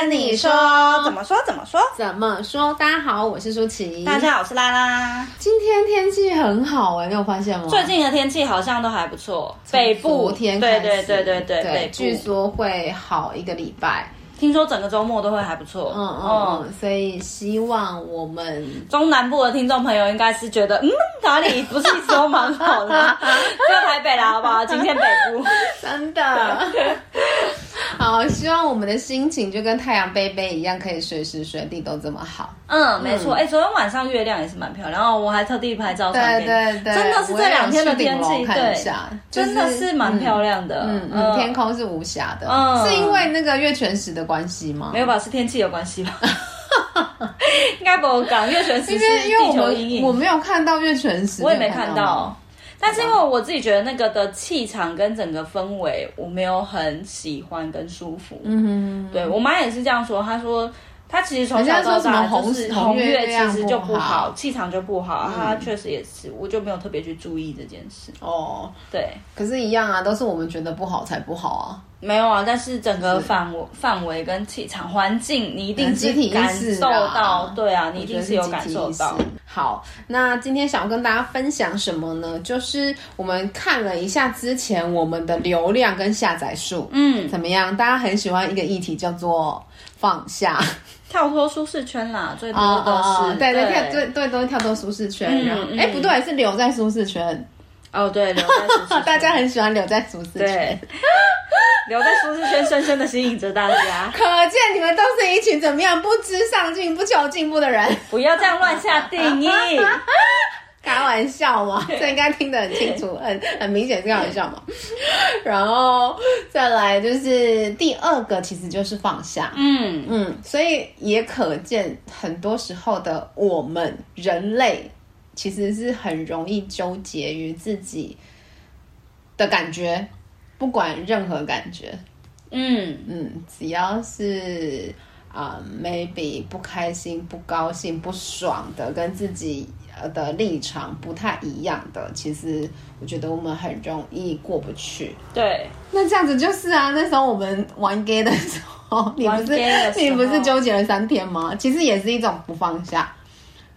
跟你说，怎么说怎么说怎么说？大家好，我是舒淇。大家好，我是拉拉。今天天气很好哎，你有发现吗？最近的天气好像都还不错。北部天对对对对对对，据说会好一个礼拜。听说整个周末都会还不错。嗯嗯嗯，所以希望我们中南部的听众朋友应该是觉得，嗯，哪里不是一直都蛮好的？就台北啦，好不好？今天北部真的。好，希望我们的心情就跟太阳杯杯一样，可以随时随地都这么好。嗯，没错。哎、欸，昨天晚上月亮也是蛮漂亮，然后我还特地拍照传给。对对对，真的是这两天的天气，看一下，对，就是、真的是蛮漂亮的。嗯嗯，嗯，天空是无瑕的。嗯，是因为那个月全食的关系吗？没有吧，是天气有关系吧？应该不讲月全食，因为因为我们我没有看到月全食，我也没看到。但是因为我自己觉得那个的气场跟整个氛围，我没有很喜欢跟舒服。嗯哼，对，我妈也是这样说，她说她其实从小到大就是红月其实就不好，气场就不好。他确实也是，我就没有特别去注意这件事。哦，对，可是，一样啊，都是我们觉得不好才不好啊。没有啊，但是整个范围范围跟气场环境，你一定是感受到。对啊，你一定是有感受到。好，那今天想要跟大家分享什么呢？就是我们看了一下之前我们的流量跟下载数，嗯，怎么样？大家很喜欢一个议题叫做放下，跳脱舒适圈啦，最多的是、哦哦、对对跳对对都是跳脱舒适圈，嗯、然后哎、嗯、不对，是留在舒适圈。哦，对，留在舒适圈，大家很喜欢留在舒适圈。留在舒适圈，深深的吸引着大家。可见你们都是一群怎么样不知上进、不求进步的人。不要这样乱下定义，开玩笑嘛，这应该听得很清楚，很很明显是开玩笑嘛。然后再来就是第二个，其实就是放下。嗯嗯，所以也可见很多时候的我们人类其实是很容易纠结于自己的感觉。不管任何感觉，嗯嗯，只要是啊、呃、maybe 不开心、不高兴、不爽的，跟自己的立场不太一样的，其实我觉得我们很容易过不去。对，那这样子就是啊，那时候我们玩 gay 的时候，你不是你不是纠结了三天吗？其实也是一种不放下。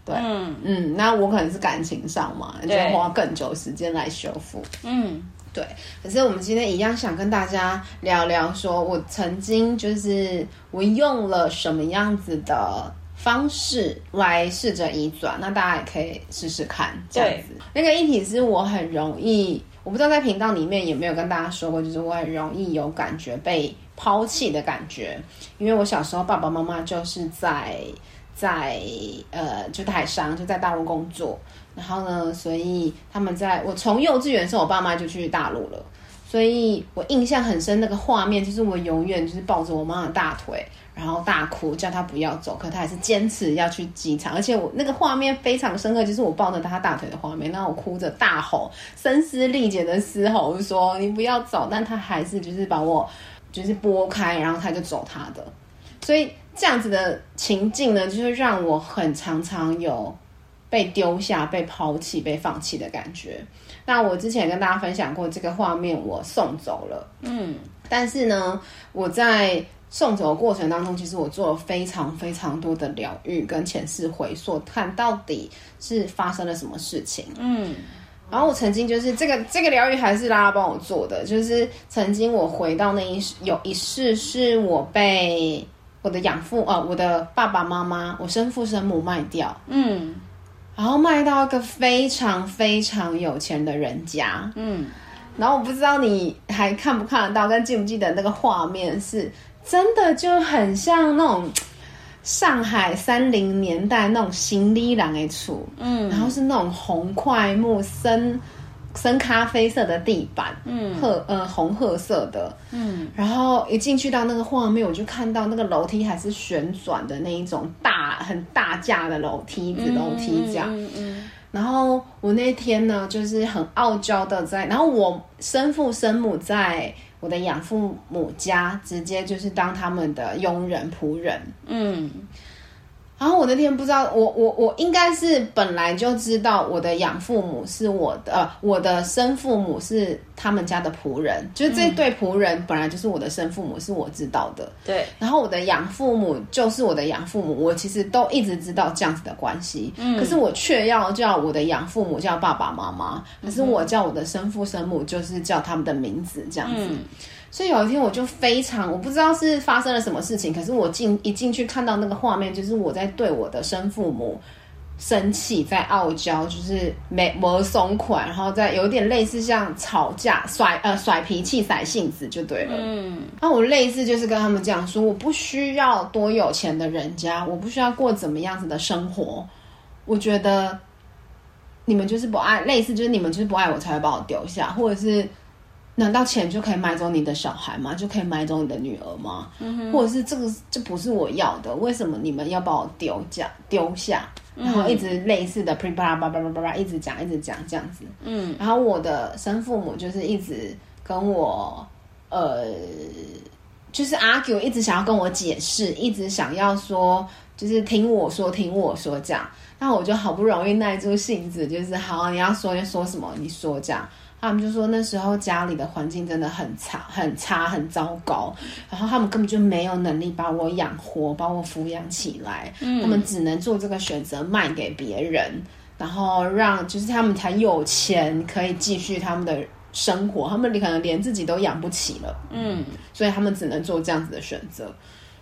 对，嗯嗯，那我可能是感情上嘛，就花更久时间来修复。嗯。对，可是我们今天一样想跟大家聊聊，说我曾经就是我用了什么样子的方式来试着移转，那大家也可以试试看这样子。那个议题是我很容易，我不知道在频道里面有没有跟大家说过，就是我很容易有感觉被抛弃的感觉，因为我小时候爸爸妈妈就是在在呃就台商就在大陆工作。然后呢，所以他们在我从幼稚园的时候，我爸妈就去大陆了，所以我印象很深那个画面，就是我永远就是抱着我妈的大腿，然后大哭，叫她不要走，可她还是坚持要去机场，而且我那个画面非常深刻，就是我抱着她大腿的画面，然后我哭着大吼，声嘶力竭的嘶吼说你不要走，但她还是就是把我就是拨开，然后她就走她的，所以这样子的情境呢，就是让我很常常有。被丢下、被抛弃、被放弃的感觉。那我之前跟大家分享过这个画面，我送走了。嗯，但是呢，我在送走的过程当中，其实我做了非常非常多的疗愈跟前世回溯，看到底是发生了什么事情。嗯，然后我曾经就是这个这个疗愈还是拉拉帮我做的，就是曾经我回到那一世，有一世是我被我的养父啊、呃，我的爸爸妈妈，我生父生母卖掉。嗯。然后卖到一个非常非常有钱的人家，嗯，然后我不知道你还看不看得到，跟记不记得那个画面，是真的就很像那种上海三零年代那种行李郎的厝，嗯，然后是那种红块木深。深咖啡色的地板，嗯，褐呃红褐色的，嗯，然后一进去到那个画面，我就看到那个楼梯还是旋转的那一种大很大架的楼梯子楼梯这样，嗯嗯，嗯，然后我那天呢，就是很傲娇的在，然后我生父生母在我的养父母家，直接就是当他们的佣人仆人，嗯。然后我那天不知道，我我我应该是本来就知道我的养父母是我的，呃，我的生父母是他们家的仆人，就是这对仆人本来就是我的生父母，是我知道的。对。然后我的养父母就是我的养父母，我其实都一直知道这样子的关系。嗯。可是我却要叫我的养父母叫爸爸妈妈，可是我叫我的生父生母就是叫他们的名字这样子。嗯所以有一天我就非常，我不知道是发生了什么事情，可是我进一进去看到那个画面，就是我在对我的生父母生气，在傲娇，就是没没松款，然后在有点类似像吵架、甩呃甩脾气、甩性子就对了。嗯，那我类似就是跟他们讲说，我不需要多有钱的人家，我不需要过怎么样子的生活，我觉得你们就是不爱，类似就是你们就是不爱我才会把我丢下，或者是。难道钱就可以买走你的小孩吗？就可以买走你的女儿吗？嗯哼，或者是这个这不是我要的？为什么你们要把我丢下丢下？然后一直类似的噼啪啪啪啪啪啪一直讲一直讲这样子。嗯，然后我的生父母就是一直跟我呃，就是 argue，一直想要跟我解释，一直想要说，就是听我说听我说这样。那我就好不容易耐住性子，就是好，你要说就说什么，你说这样。他们就说那时候家里的环境真的很差、很差、很糟糕，然后他们根本就没有能力把我养活、把我抚养起来，嗯，他们只能做这个选择卖给别人，然后让就是他们才有钱可以继续他们的生活，他们可能连自己都养不起了，嗯，所以他们只能做这样子的选择。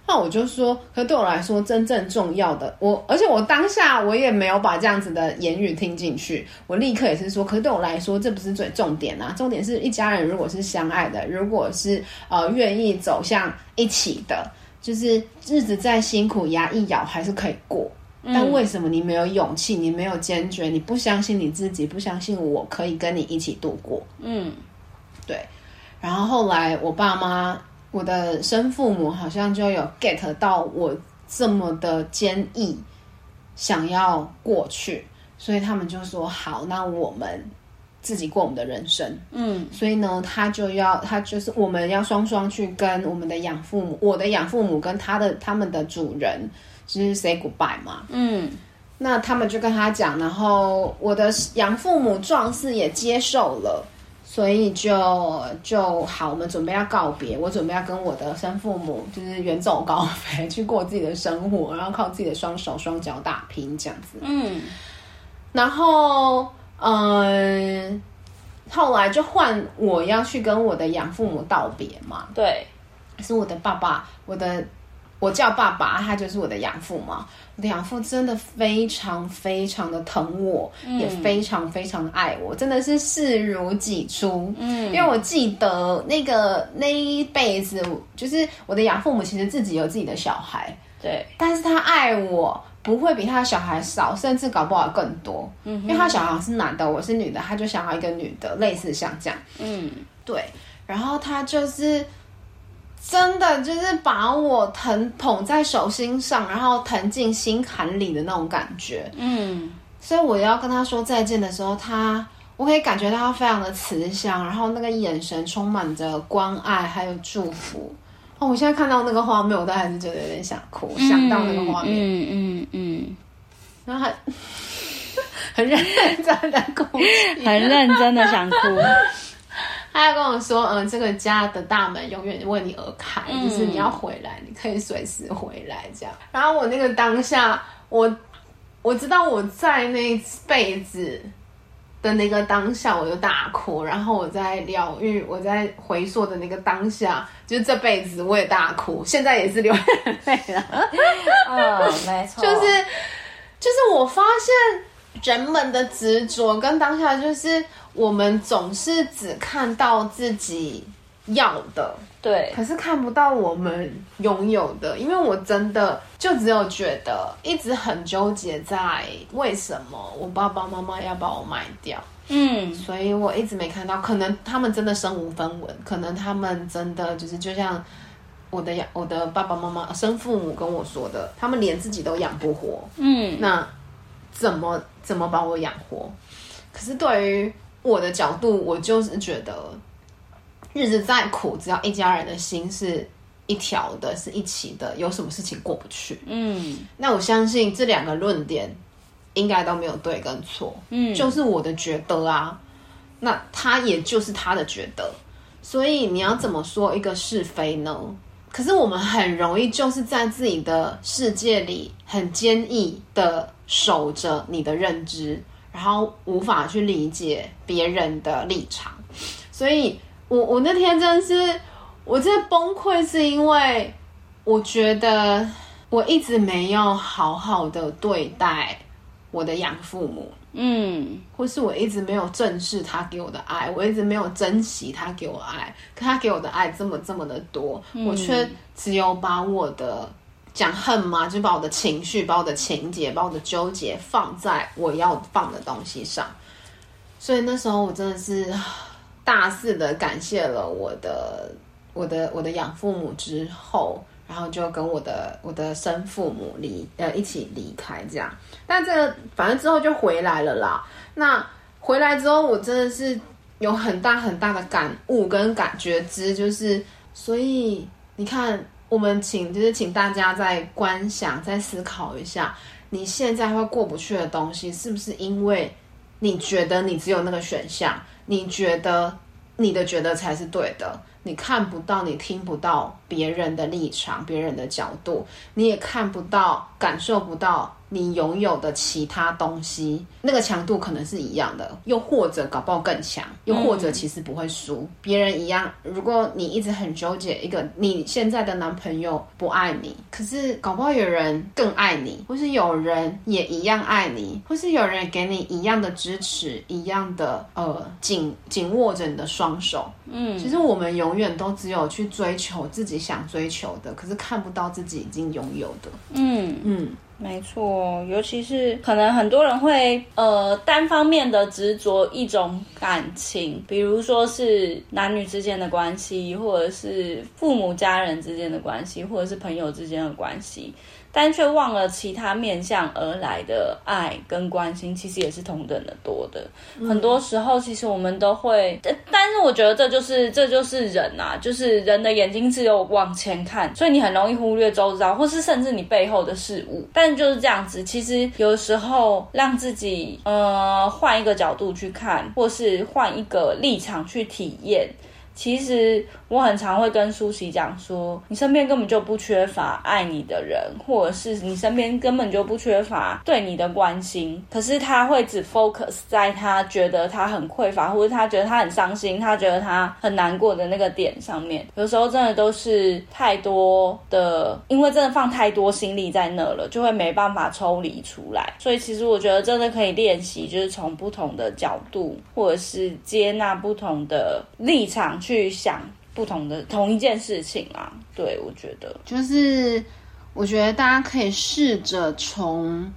那我就说，可对我来说，真正重要的，我而且我当下我也没有把这样子的言语听进去，我立刻也是说，可是对我来说，这不是最重点啊，重点是一家人如果是相爱的，如果是呃愿意走向一起的，就是日子再辛苦，牙一咬还是可以过。但为什么你没有勇气，你没有坚决，你不相信你自己，不相信我可以跟你一起度过？嗯，对。然后后来我爸妈。我的生父母好像就有 get 到我这么的坚毅，想要过去，所以他们就说好，那我们自己过我们的人生。嗯，所以呢，他就要他就是我们要双双去跟我们的养父母，我的养父母跟他的他们的主人就是 say goodbye 嘛。嗯，那他们就跟他讲，然后我的养父母壮士也接受了。所以就就好，我们准备要告别。我准备要跟我的生父母就是远走高飞，去过自己的生活，然后靠自己的双手双脚打拼这样子。嗯，然后嗯，后来就换我要去跟我的养父母道别嘛。对，是我的爸爸，我的。我叫爸爸，他就是我的养父嘛。我的养父真的非常非常的疼我，嗯、也非常非常的爱我，真的是视如己出。嗯，因为我记得那个那一辈子，就是我的养父母其实自己有自己的小孩，对，但是他爱我不会比他的小孩少，甚至搞不好更多。嗯，因为他小孩是男的，我是女的，他就想要一个女的，类似像这样。嗯，对，然后他就是。真的就是把我疼捧在手心上，然后疼进心坎里的那种感觉。嗯，所以我要跟他说再见的时候，他我可以感觉到他非常的慈祥，然后那个眼神充满着关爱还有祝福。哦，我现在看到那个画面，我都还是觉得有点想哭，嗯、想到那个画面，嗯嗯嗯，然后很 很认真的哭，很认真的想哭。他要跟我说，嗯，这个家的大门永远为你而开，嗯、就是你要回来，你可以随时回来这样。然后我那个当下，我我知道我在那辈子的那个当下，我就大哭。然后我在疗愈，我在回溯的那个当下，就是这辈子我也大哭，现在也是流眼泪了。嗯，没错，就是就是我发现。人们的执着跟当下，就是我们总是只看到自己要的，对，可是看不到我们拥有的。因为我真的就只有觉得一直很纠结在为什么我爸爸妈妈要把我卖掉，嗯，所以我一直没看到。可能他们真的身无分文，可能他们真的就是就像我的养我的爸爸妈妈生父母跟我说的，他们连自己都养不活，嗯，那。怎么怎么把我养活？可是对于我的角度，我就是觉得日子再苦，只要一家人的心是一条的，是一起的，有什么事情过不去？嗯，那我相信这两个论点应该都没有对跟错，嗯，就是我的觉得啊，那他也就是他的觉得，所以你要怎么说一个是非呢？可是我们很容易就是在自己的世界里很坚毅的守着你的认知，然后无法去理解别人的立场，所以我我那天真的是。我真的崩溃是因为我觉得我一直没有好好的对待我的养父母，嗯，或是我一直没有正视他给我的爱，我一直没有珍惜他给我爱，可他给我的爱这么这么的多，嗯，我却只有把我的讲恨嘛，就把我的情绪、把我的情节、把我的纠结放在我要放的东西上，所以那时候我真的是大肆的感谢了我的。我的我的养父母之后，然后就跟我的我的生父母离呃一起离开这样，但这个反正之后就回来了啦。那回来之后，我真的是有很大很大的感悟跟感觉之，就是所以你看，我们请就是请大家再观想、再思考一下，你现在会过不去的东西，是不是因为你觉得你只有那个选项？你觉得你的觉得才是对的？你看不到，你听不到别人的立场、别人的角度，你也看不到、感受不到。你拥有的其他东西，那个强度可能是一样的，又或者搞不好更强，又或者其实不会输，嗯、别人一样。如果你一直很纠结一个你现在的男朋友不爱你，可是搞不好有人更爱你，或是有人也一样爱你，或是有人给你一样的支持，一样的呃紧紧握着你的双手。嗯，其实我们永远都只有去追求自己想追求的，可是看不到自己已经拥有的。嗯嗯。没错，尤其是可能很多人会呃单方面的执着一种感情，比如说是男女之间的关系，或者是父母家人之间的关系，或者是朋友之间的关系。但却忘了其他面向而来的爱跟关心，其实也是同等的多的。嗯、很多时候，其实我们都会，但是我觉得这就是这就是人啊，就是人的眼睛只有往前看，所以你很容易忽略周遭，或是甚至你背后的事物。但就是这样子，其实有时候让自己呃换一个角度去看，或是换一个立场去体验。其实我很常会跟舒娸讲说，你身边根本就不缺乏爱你的人，或者是你身边根本就不缺乏对你的关心。可是他会只 focus 在他觉得他很匮乏，或者他觉得他很伤心，他觉得他很难过的那个点上面。有时候真的都是太多的，因为真的放太多心力在那了，就会没办法抽离出来。所以其实我觉得真的可以练习，就是从不同的角度，或者是接纳不同的立场。去想不同的同一件事情啊，对，我觉得。就是，我觉得大家可以试着从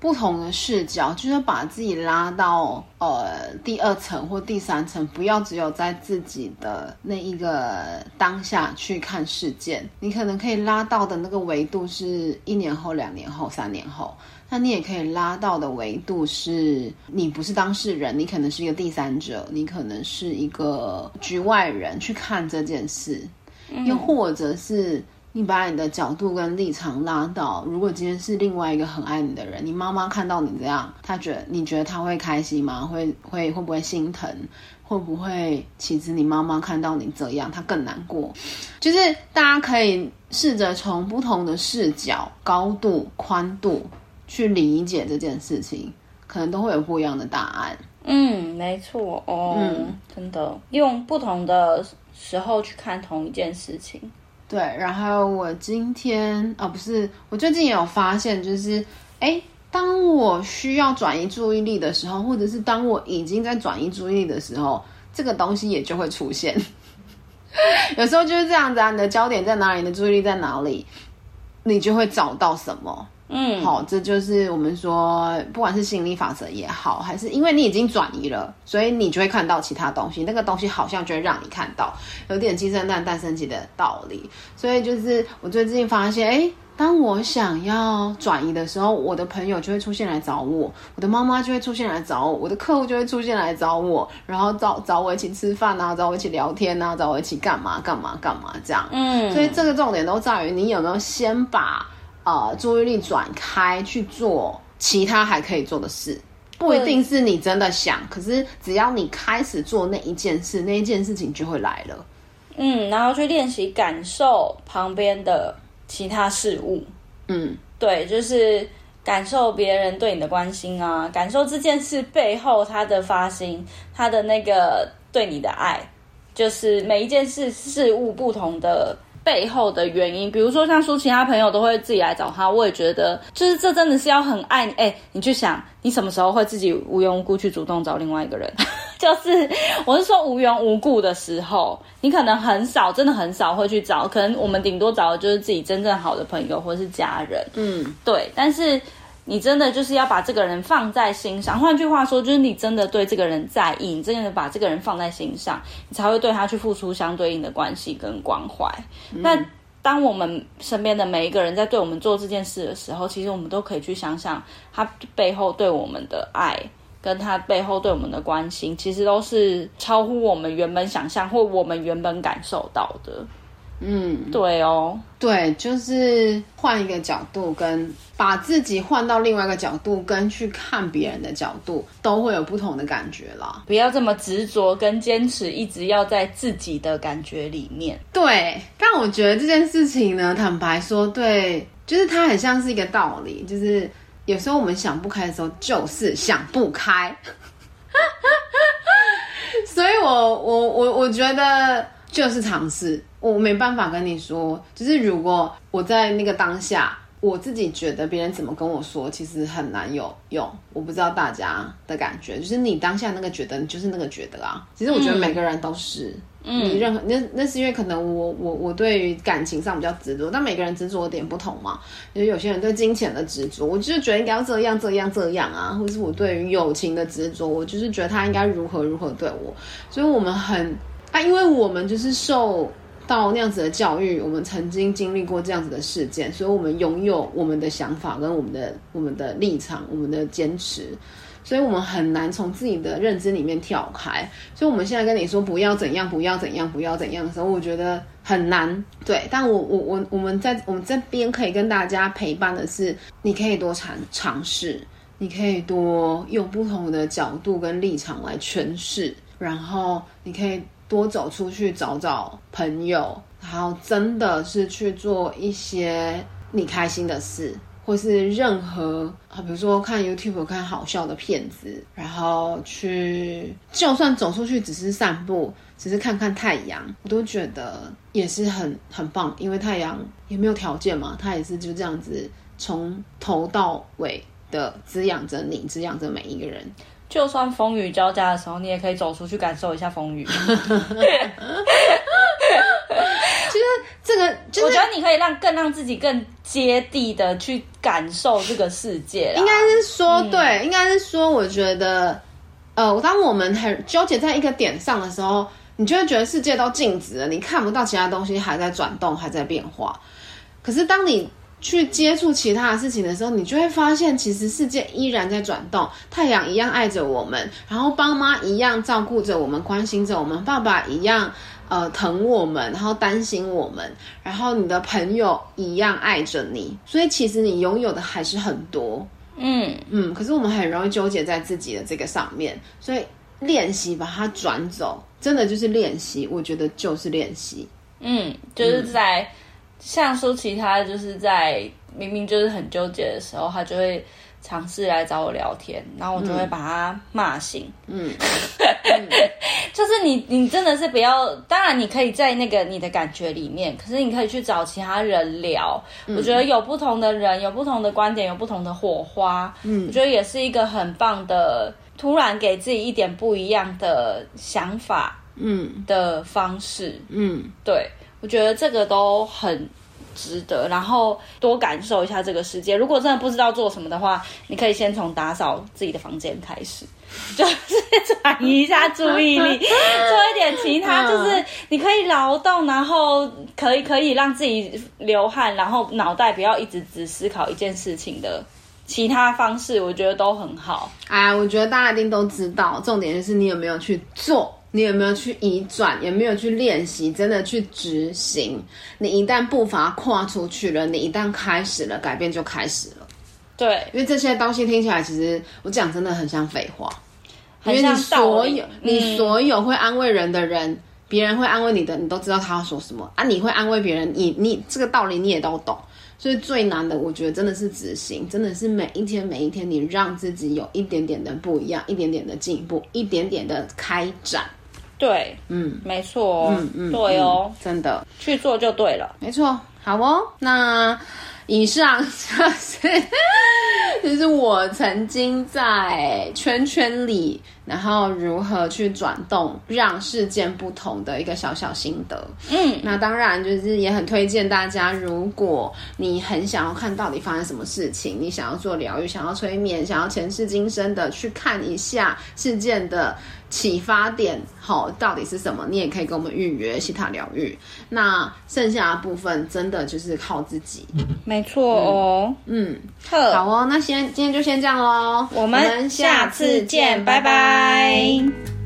不同的视角，就是把自己拉到呃第二层或第三层，不要只有在自己的那一个当下去看事件，你可能可以拉到的那个维度是一年后、两年后、三年后。那你也可以拉到的维度是，你不是当事人，你可能是一个第三者，你可能是一个局外人去看这件事，嗯、又或者是你把你的角度跟立场拉到，如果今天是另外一个很爱你的人，你妈妈看到你这样，她觉得你觉得她会开心吗？会会会不会心疼？会不会其实你妈妈看到你这样，她更难过？就是大家可以试着从不同的视角、高度、宽度。去理解这件事情，可能都会有不一样的答案。嗯，没错哦，嗯，真的用不同的时候去看同一件事情。对，然后我今天啊，不是，我最近也有发现，就是，哎，当我需要转移注意力的时候，或者是当我已经在转移注意力的时候，这个东西也就会出现。有时候就是这样子啊，你的焦点在哪里，你的注意力在哪里，你就会找到什么。嗯，好，这就是我们说，不管是心理法则也好，还是因为你已经转移了，所以你就会看到其他东西，那个东西好像就会让你看到，有点鸡生蛋，蛋生鸡的道理。所以就是我最近发现，哎，当我想要转移的时候，我的朋友就会出现来找我，我的妈妈就会出现来找我，我的客户就会出现来找我，然后找找我一起吃饭啊，找我一起聊天啊，找我一起干嘛干嘛干嘛这样。嗯，所以这个重点都在于你有没有先把呃注意力转开去做其他还可以做的事。不一定是你真的想，可是只要你开始做那一件事，那一件事情就会来了。嗯，然后去练习感受旁边的其他事物。嗯，对，就是感受别人对你的关心啊，感受这件事背后他的发心，他的那个对你的爱，就是每一件事事物不同的。背后的原因，比如说像说其他朋友都会自己来找他，我也觉得就是这真的是要很爱你。哎，你去想，你什么时候会自己无缘无故去主动找另外一个人？就是我是说无缘无故的时候，你可能很少，真的很少会去找，可能我们顶多找的就是自己真正好的朋友或是家人。嗯，对，但是。你真的就是要把这个人放在心上，换句话说，就是你真的对这个人在意，你真的把这个人放在心上，你才会对他去付出相对应的关系跟关怀。嗯。那当我们身边的每一个人在对我们做这件事的时候，其实我们都可以去想想，他背后对我们的爱，跟他背后对我们的关心，其实都是超乎我们原本想象或我们原本感受到的。嗯，对哦，对，就是换一个角度，跟把自己换到另外一个角度，跟去看别人的角度，都会有不同的感觉啦。不要这么执着跟坚持，一直要在自己的感觉里面。对，但我觉得这件事情呢，坦白说，对，就是它很像是一个道理，就是有时候我们想不开的时候，就是想不开。所以我我我我觉得就是尝试。我没办法跟你说，就是如果我在那个当下，我自己觉得别人怎么跟我说，其实很难有用。我不知道大家的感觉，就是你当下那个觉得，你就是那个觉得啊。其实我觉得每个人都是，嗯，你任何那那是因为可能我我我对于感情上比较执着，但每个人执着的点不同嘛。因为有些人对金钱的执着，我就是觉得应该要这样这样这样啊，或者是我对于友情的执着，我就是觉得他应该如何如何对我。所以我们很啊，因为我们就是受。到那样子的教育，我们曾经经历过这样子的事件，所以我们拥有我们的想法跟我们的我们的立场，我们的坚持，所以我们很难从自己的认知里面跳开。所以我们现在跟你说不要怎样，不要怎样，不要怎样的时候，我觉得很难。对，但我我我我们在我们这边可以跟大家陪伴的是，你可以多尝尝试，你可以多用不同的角度跟立场来诠释，然后你可以。多走出去找找朋友，然后真的是去做一些你开心的事，或是任何啊，比如说看 YouTube 看好笑的片子，然后去就算走出去只是散步，只是看看太阳，我都觉得也是很很棒，因为太阳也没有条件嘛，它也是就这样子从头到尾的滋养着你，滋养着每一个人。就算风雨交加的时候，你也可以走出去感受一下风雨。其 实这个，就是，我觉得你可以让更让自己更接地的去感受这个世界。应该是说，嗯、对，应该是说，我觉得，呃，当我们很纠结在一个点上的时候，你就会觉得世界都静止了，你看不到其他东西还在转动，还在变化。可是当你去接触其他的事情的时候，你就会发现，其实世界依然在转动，太阳一样爱着我们，然后爸妈一样照顾着我们，关心着我们，爸爸一样呃疼我们，然后担心我们，然后你的朋友一样爱着你，所以其实你拥有的还是很多，嗯嗯，可是我们很容易纠结在自己的这个上面，所以练习把它转走，真的就是练习，我觉得就是练习，嗯，就是在。嗯像舒淇，他就是在明明就是很纠结的时候，他就会尝试来找我聊天，然后我就会把他骂醒。嗯，就是你，你真的是不要。当然，你可以在那个你的感觉里面，可是你可以去找其他人聊。嗯，我觉得有不同的人，有不同的观点，有不同的火花。嗯，我觉得也是一个很棒的，突然给自己一点不一样的想法。嗯，的方式。嗯，对。我觉得这个都很值得，然后多感受一下这个世界。如果真的不知道做什么的话，你可以先从打扫自己的房间开始，就是转移一下注意力，做一点其他，就是你可以劳动，然后可以可以让自己流汗，然后脑袋不要一直只思考一件事情的其他方式，我觉得都很好。哎，我觉得大家一定都知道，重点就是你有没有去做，你有没有去移转，有没有去练习，真的去执行。你一旦步伐跨出去了，你一旦开始了，改变就开始了。对，因为这些东西听起来，其实我讲真的很像废话。因为你所有、嗯、你所有会安慰人的人，别人会安慰你的，你都知道他要说什么啊。你会安慰别人，你你这个道理你也都懂。所以最难的，我觉得真的是执行，真的是每一天每一天，你让自己有一点点的不一样，一点点的进步，一点点的开展。对，嗯，没错、哦，嗯嗯，对哦，真的去做就对了，没错。好哦，那。以上就是，就是我曾经在圈圈里，然后如何去转动，让事件不同的一个小小心得。嗯，那当然就是也很推荐大家，如果你很想要看到底发生什么事情，你想要做疗愈，想要催眠，想要前世今生的去看一下事件的。启发点好，到底是什么？你也可以跟我们预约西塔疗愈。那剩下的部分真的就是靠自己，没错哦。嗯，嗯好哦。那先今天就先这样喽，我们下次见，拜拜。拜拜。